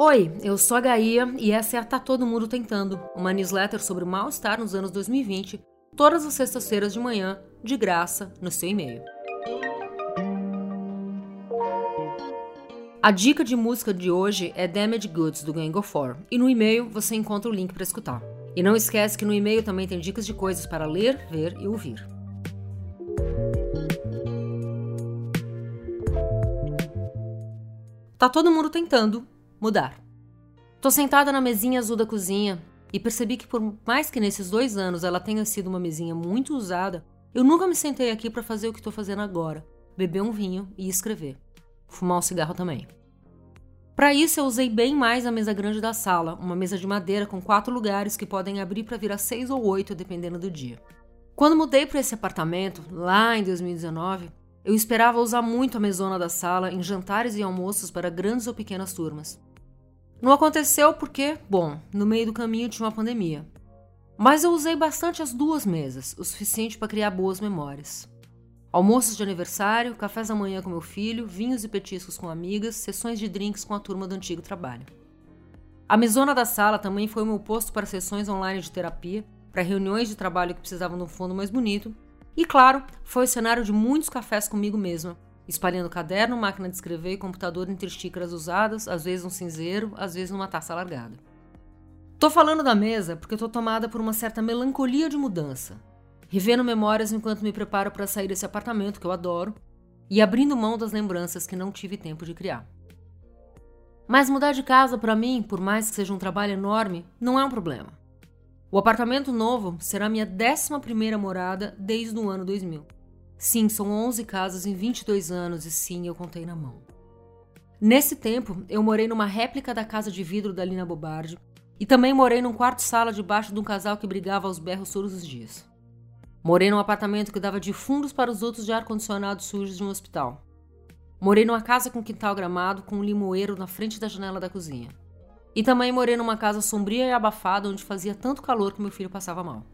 Oi, eu sou a Gaia e essa é a Tá Todo Mundo Tentando, uma newsletter sobre o mal-estar nos anos 2020, todas as sextas-feiras de manhã, de graça, no seu e-mail. A dica de música de hoje é Damage Goods do Gang of Four, e no e-mail você encontra o link para escutar. E não esquece que no e-mail também tem dicas de coisas para ler, ver e ouvir. Tá todo mundo tentando, mudar. Tô sentada na mesinha azul da cozinha e percebi que, por mais que nesses dois anos ela tenha sido uma mesinha muito usada, eu nunca me sentei aqui para fazer o que tô fazendo agora: beber um vinho e escrever. Fumar um cigarro também. Para isso, eu usei bem mais a mesa grande da sala, uma mesa de madeira com quatro lugares que podem abrir para virar seis ou oito, dependendo do dia. Quando mudei para esse apartamento, lá em 2019, eu esperava usar muito a mesona da sala em jantares e almoços para grandes ou pequenas turmas. Não aconteceu porque, bom, no meio do caminho tinha uma pandemia. Mas eu usei bastante as duas mesas, o suficiente para criar boas memórias. Almoços de aniversário, cafés da manhã com meu filho, vinhos e petiscos com amigas, sessões de drinks com a turma do antigo trabalho. A mesona da sala também foi o meu posto para sessões online de terapia, para reuniões de trabalho que precisavam de um fundo mais bonito, e claro, foi o cenário de muitos cafés comigo mesma, espalhando caderno, máquina de escrever e computador entre xícaras usadas, às vezes um cinzeiro, às vezes numa taça largada. Tô falando da mesa porque tô tomada por uma certa melancolia de mudança, revendo memórias enquanto me preparo para sair desse apartamento que eu adoro e abrindo mão das lembranças que não tive tempo de criar. Mas mudar de casa para mim, por mais que seja um trabalho enorme, não é um problema. O apartamento novo será minha 11 primeira morada desde o ano 2000. Sim, são 11 casas em 22 anos e sim, eu contei na mão. Nesse tempo, eu morei numa réplica da casa de vidro da Lina Bobardi e também morei num quarto-sala debaixo de um casal que brigava aos berros todos os dias. Morei num apartamento que dava de fundos para os outros de ar-condicionado sujos de um hospital. Morei numa casa com quintal gramado com um limoeiro na frente da janela da cozinha. E também morei numa casa sombria e abafada onde fazia tanto calor que meu filho passava mal.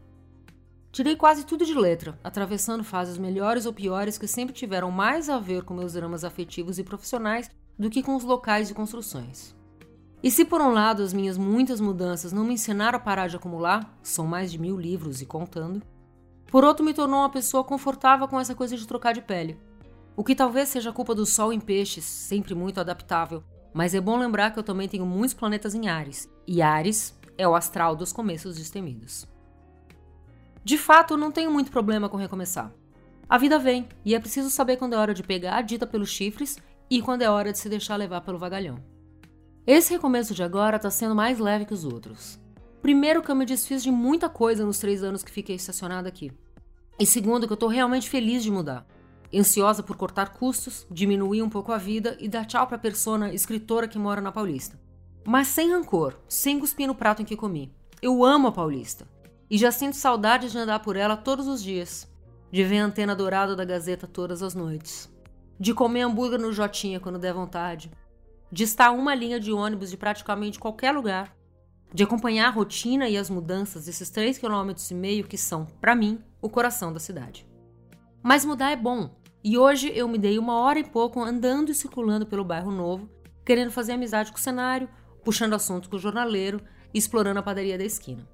Tirei quase tudo de letra, atravessando fases melhores ou piores que sempre tiveram mais a ver com meus dramas afetivos e profissionais do que com os locais de construções. E se por um lado as minhas muitas mudanças não me ensinaram a parar de acumular, são mais de mil livros e contando, por outro me tornou uma pessoa confortável com essa coisa de trocar de pele. O que talvez seja culpa do sol em peixes, sempre muito adaptável, mas é bom lembrar que eu também tenho muitos planetas em Ares, e Ares é o astral dos começos destemidos. De fato, não tenho muito problema com recomeçar. A vida vem, e é preciso saber quando é hora de pegar a dita pelos chifres e quando é hora de se deixar levar pelo vagalhão. Esse recomeço de agora está sendo mais leve que os outros. Primeiro, que eu me desfiz de muita coisa nos três anos que fiquei estacionada aqui. E segundo, que eu estou realmente feliz de mudar. Ansiosa por cortar custos, diminuir um pouco a vida e dar tchau para a persona escritora que mora na Paulista. Mas sem rancor, sem cuspir no prato em que comi. Eu amo a Paulista. E já sinto saudade de andar por ela todos os dias, de ver a antena dourada da Gazeta todas as noites, de comer hambúrguer no Jotinha quando der vontade, de estar uma linha de ônibus de praticamente qualquer lugar, de acompanhar a rotina e as mudanças desses três quilômetros e meio que são, para mim, o coração da cidade. Mas mudar é bom, e hoje eu me dei uma hora e pouco andando e circulando pelo bairro novo, querendo fazer amizade com o cenário, puxando assunto com o jornaleiro e explorando a padaria da esquina.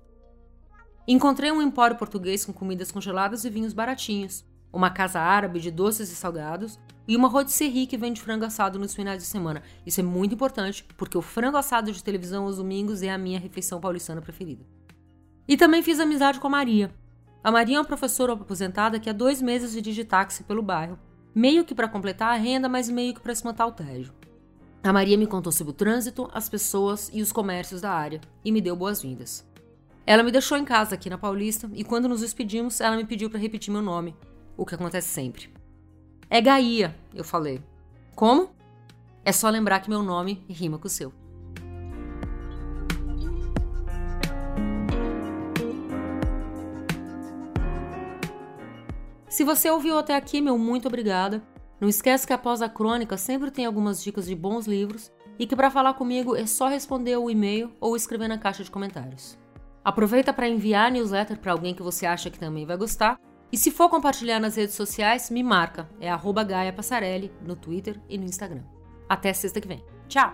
Encontrei um empório português com comidas congeladas e vinhos baratinhos, uma casa árabe de doces e salgados e uma rotisserie que vende frango assado nos finais de semana. Isso é muito importante porque o frango assado de televisão aos domingos é a minha refeição paulistana preferida. E também fiz amizade com a Maria. A Maria é uma professora aposentada que há dois meses dirige táxi pelo bairro, meio que para completar a renda, mas meio que para espantar o tédio. A Maria me contou sobre o trânsito, as pessoas e os comércios da área e me deu boas-vindas. Ela me deixou em casa aqui na Paulista e quando nos despedimos, ela me pediu para repetir meu nome, o que acontece sempre. É Gaia, eu falei. Como? É só lembrar que meu nome rima com o seu. Se você ouviu até aqui, meu muito obrigada. Não esquece que após a crônica sempre tem algumas dicas de bons livros e que para falar comigo é só responder o e-mail ou escrever na caixa de comentários. Aproveita para enviar a newsletter para alguém que você acha que também vai gostar. E se for compartilhar nas redes sociais, me marca. É arroba Gaia Passarelli no Twitter e no Instagram. Até sexta que vem. Tchau!